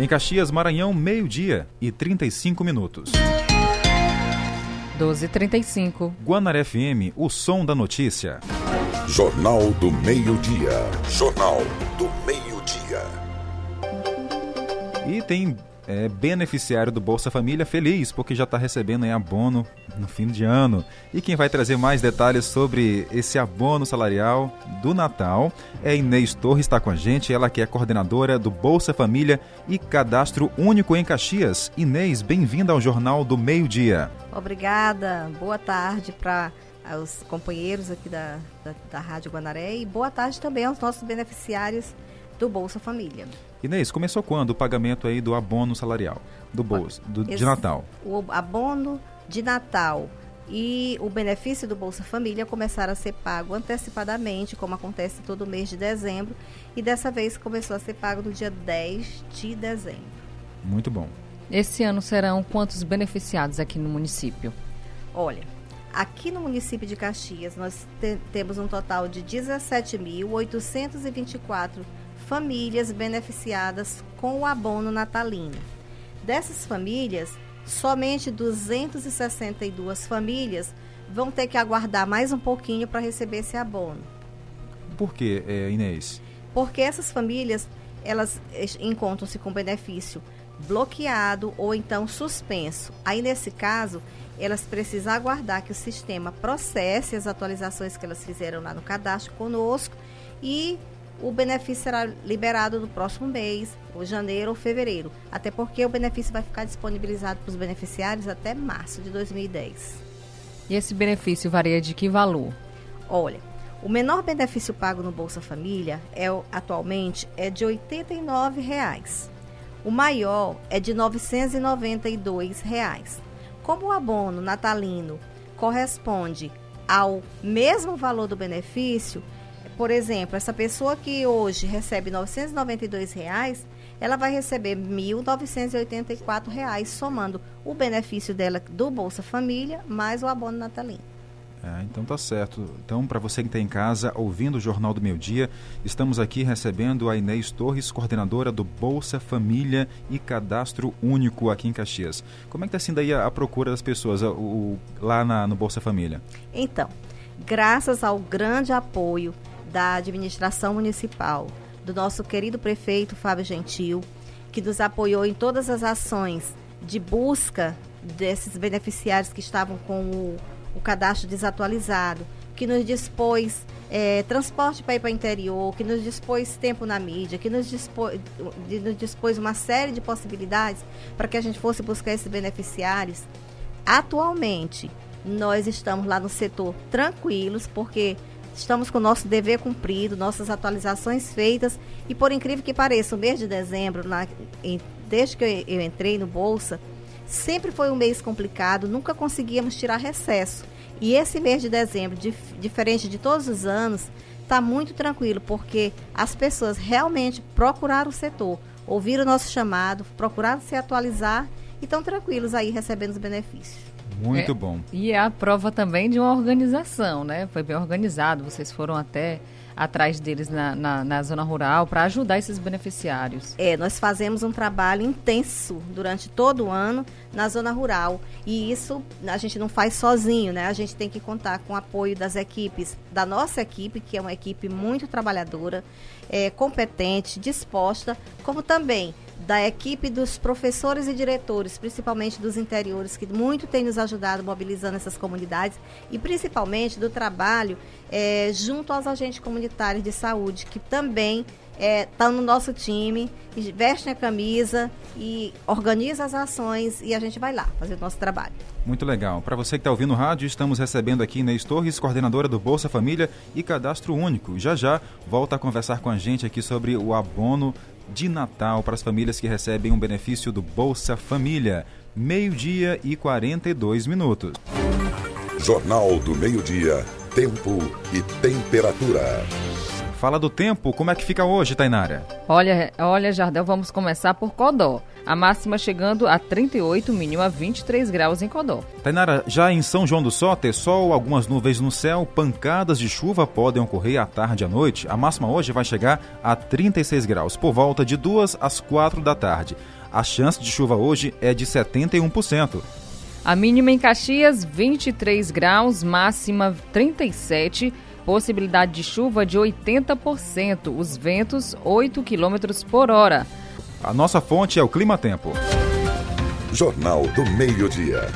Em Caxias, Maranhão, meio-dia e 35 minutos. 12h35. Guanaré FM, o som da notícia. Jornal do Meio-Dia. Jornal do Meio-Dia. E tem é, beneficiário do Bolsa Família feliz, porque já está recebendo aí abono no fim de ano. E quem vai trazer mais detalhes sobre esse abono salarial do Natal é Inês Torres, está com a gente, ela que é coordenadora do Bolsa Família e Cadastro Único em Caxias. Inês, bem-vinda ao Jornal do Meio Dia. Obrigada, boa tarde para os companheiros aqui da, da, da Rádio Guanaré e boa tarde também aos nossos beneficiários do Bolsa Família. Inês, começou quando o pagamento aí do abono salarial, do Bolsa, do, de Natal? O abono de Natal e o benefício do Bolsa Família começaram a ser pago antecipadamente, como acontece todo mês de dezembro, e dessa vez começou a ser pago no dia 10 de dezembro. Muito bom. Esse ano serão quantos beneficiados aqui no município? Olha, aqui no município de Caxias nós te temos um total de 17.824 famílias beneficiadas com o abono natalino. Dessas famílias, somente 262 famílias vão ter que aguardar mais um pouquinho para receber esse abono. Por que, é, Inês? Porque essas famílias, elas encontram-se com benefício bloqueado ou então suspenso. Aí, nesse caso, elas precisam aguardar que o sistema processe as atualizações que elas fizeram lá no cadastro conosco e o benefício será liberado no próximo mês, ou janeiro ou fevereiro, até porque o benefício vai ficar disponibilizado para os beneficiários até março de 2010. E esse benefício varia de que valor? Olha, o menor benefício pago no Bolsa Família é atualmente é de 89 reais. O maior é de 992 reais. Como o abono natalino corresponde ao mesmo valor do benefício, por exemplo, essa pessoa que hoje recebe 992 reais, ela vai receber 1.984 reais, somando o benefício dela do Bolsa Família mais o abono natalino. É, então tá certo. Então, para você que está em casa ouvindo o Jornal do Meio Dia, estamos aqui recebendo a Inês Torres, coordenadora do Bolsa Família e Cadastro Único aqui em Caxias. Como é que está sendo aí a, a procura das pessoas o, lá na, no Bolsa Família? Então, graças ao grande apoio da administração municipal, do nosso querido prefeito Fábio Gentil, que nos apoiou em todas as ações de busca desses beneficiários que estavam com o, o cadastro desatualizado, que nos dispôs é, transporte para ir para o interior, que nos dispôs tempo na mídia, que nos dispôs, nos dispôs uma série de possibilidades para que a gente fosse buscar esses beneficiários. Atualmente, nós estamos lá no setor tranquilos, porque Estamos com o nosso dever cumprido, nossas atualizações feitas e por incrível que pareça, o mês de dezembro, na, em, desde que eu, eu entrei no Bolsa, sempre foi um mês complicado, nunca conseguíamos tirar recesso. E esse mês de dezembro, dif, diferente de todos os anos, está muito tranquilo, porque as pessoas realmente procuraram o setor, ouviram o nosso chamado, procuraram se atualizar e estão tranquilos aí recebendo os benefícios. Muito é, bom. E é a prova também de uma organização, né? Foi bem organizado, vocês foram até atrás deles na, na, na zona rural para ajudar esses beneficiários. É, nós fazemos um trabalho intenso durante todo o ano na zona rural e isso a gente não faz sozinho, né? A gente tem que contar com o apoio das equipes, da nossa equipe, que é uma equipe muito trabalhadora, é, competente, disposta, como também da equipe dos professores e diretores, principalmente dos interiores, que muito tem nos ajudado mobilizando essas comunidades, e principalmente do trabalho é, junto aos agentes comunitários de saúde, que também estão é, tá no nosso time, vestem a camisa e organiza as ações e a gente vai lá fazer o nosso trabalho. Muito legal. Para você que está ouvindo o rádio, estamos recebendo aqui Inês Torres, coordenadora do Bolsa Família e Cadastro Único. Já já volta a conversar com a gente aqui sobre o abono de Natal para as famílias que recebem um benefício do Bolsa Família. Meio-dia e 42 minutos. Jornal do Meio-Dia. Tempo e temperatura. Fala do tempo, como é que fica hoje, Tainara? Olha, olha, Jardel, vamos começar por Codó. A máxima chegando a 38, mínima a 23 graus em Codó. Tainara, já em São João do Soter, sol, algumas nuvens no céu, pancadas de chuva podem ocorrer à tarde e à noite. A máxima hoje vai chegar a 36 graus, por volta de 2 às 4 da tarde. A chance de chuva hoje é de 71%. A mínima em Caxias, 23 graus, máxima 37 possibilidade de chuva de 80%, os ventos 8 km por hora. A nossa fonte é o Clima Tempo. Jornal do Meio-Dia.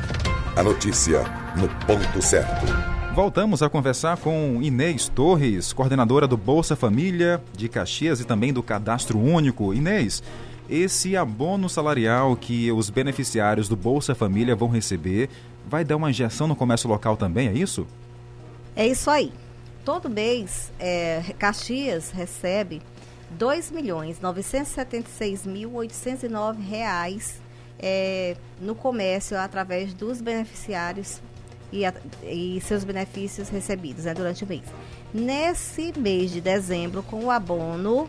A notícia no ponto certo. Voltamos a conversar com Inês Torres, coordenadora do Bolsa Família de Caxias e também do Cadastro Único. Inês, esse abono salarial que os beneficiários do Bolsa Família vão receber vai dar uma injeção no comércio local também, é isso? É isso aí. Todo mês, é, Caxias recebe 2.976.809 reais é, no comércio através dos beneficiários e, a, e seus benefícios recebidos né, durante o mês. Nesse mês de dezembro, com o abono,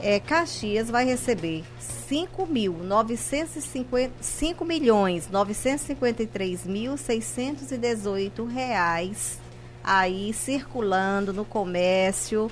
é, Caxias vai receber 5 mil 5 milhões 953.618 reais aí circulando no comércio,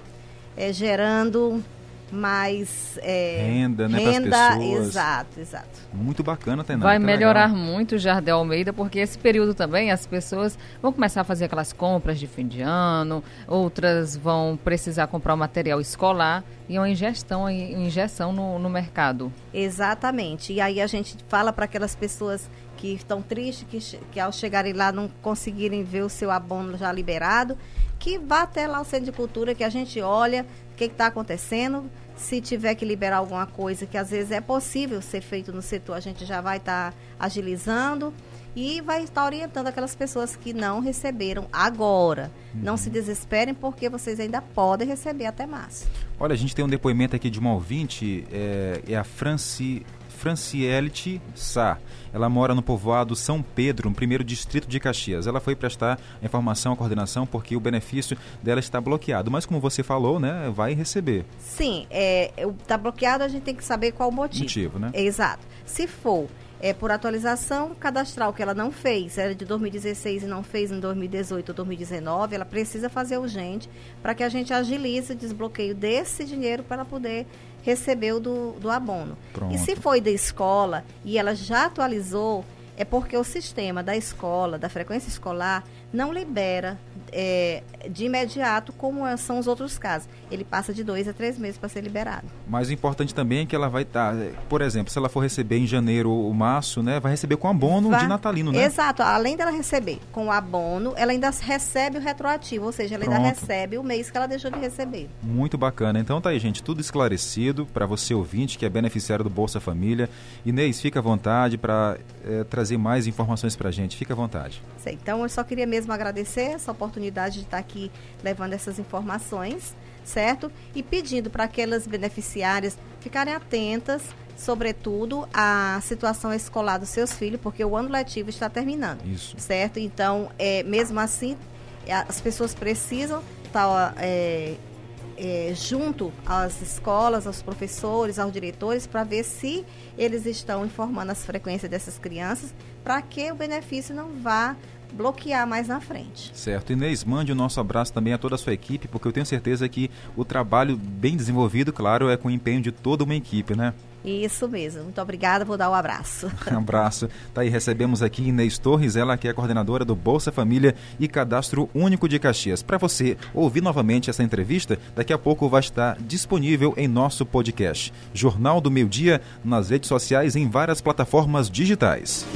é, gerando mais é, renda, né, renda, exato, exato. Muito bacana, Tainara. Vai melhorar legal. muito o Jardel Almeida, porque esse período também as pessoas vão começar a fazer aquelas compras de fim de ano, outras vão precisar comprar o material escolar e uma ingestão, uma injeção no, no mercado. Exatamente. E aí a gente fala para aquelas pessoas que estão tristes, que, que ao chegarem lá não conseguirem ver o seu abono já liberado, que vá até lá o Centro de Cultura, que a gente olha o que está acontecendo. Se tiver que liberar alguma coisa, que às vezes é possível ser feito no setor, a gente já vai estar tá agilizando e vai estar orientando aquelas pessoas que não receberam agora. Uhum. Não se desesperem, porque vocês ainda podem receber até março. Olha, a gente tem um depoimento aqui de uma ouvinte, é, é a Franci, Francielite Sá. Ela mora no povoado São Pedro, no primeiro distrito de Caxias. Ela foi prestar informação à coordenação porque o benefício dela está bloqueado. Mas como você falou, né, vai receber. Sim, é, está bloqueado, a gente tem que saber qual o motivo. Motivo, né? Exato. Se for é, por atualização cadastral que ela não fez, era de 2016 e não fez em 2018 ou 2019, ela precisa fazer urgente para que a gente agilize o desbloqueio desse dinheiro para poder receber o do, do abono. Pronto. E se foi da escola e ela já atualizou, é porque o sistema da escola, da frequência escolar, não libera é, de imediato, como é, são os outros casos. Ele passa de dois a três meses para ser liberado. Mas o importante também é que ela vai estar, tá, por exemplo, se ela for receber em janeiro o março, né, vai receber com abono vai, de natalino, né? Exato. Além dela receber com abono, ela ainda recebe o retroativo, ou seja, ela Pronto. ainda recebe o mês que ela deixou de receber. Muito bacana. Então tá aí, gente, tudo esclarecido para você ouvinte que é beneficiário do Bolsa Família. Inês, fica à vontade para é, trazer mais informações para a gente. Fica à vontade. Então eu só queria mesmo agradecer essa oportunidade de estar aqui levando essas informações, certo? E pedindo para aquelas beneficiárias ficarem atentas, sobretudo, à situação escolar dos seus filhos, porque o ano letivo está terminando. Isso. Certo? Então, é, mesmo assim, as pessoas precisam estar. É, é, junto às escolas, aos professores, aos diretores, para ver se eles estão informando as frequências dessas crianças, para que o benefício não vá bloquear mais na frente. Certo. Inês, mande o nosso abraço também a toda a sua equipe, porque eu tenho certeza que o trabalho bem desenvolvido, claro, é com o empenho de toda uma equipe, né? Isso mesmo. Muito obrigada, vou dar um abraço. um abraço. Tá aí, recebemos aqui Inês Torres, ela que é coordenadora do Bolsa Família e Cadastro Único de Caxias. Para você ouvir novamente essa entrevista, daqui a pouco vai estar disponível em nosso podcast. Jornal do Meio Dia, nas redes sociais em várias plataformas digitais.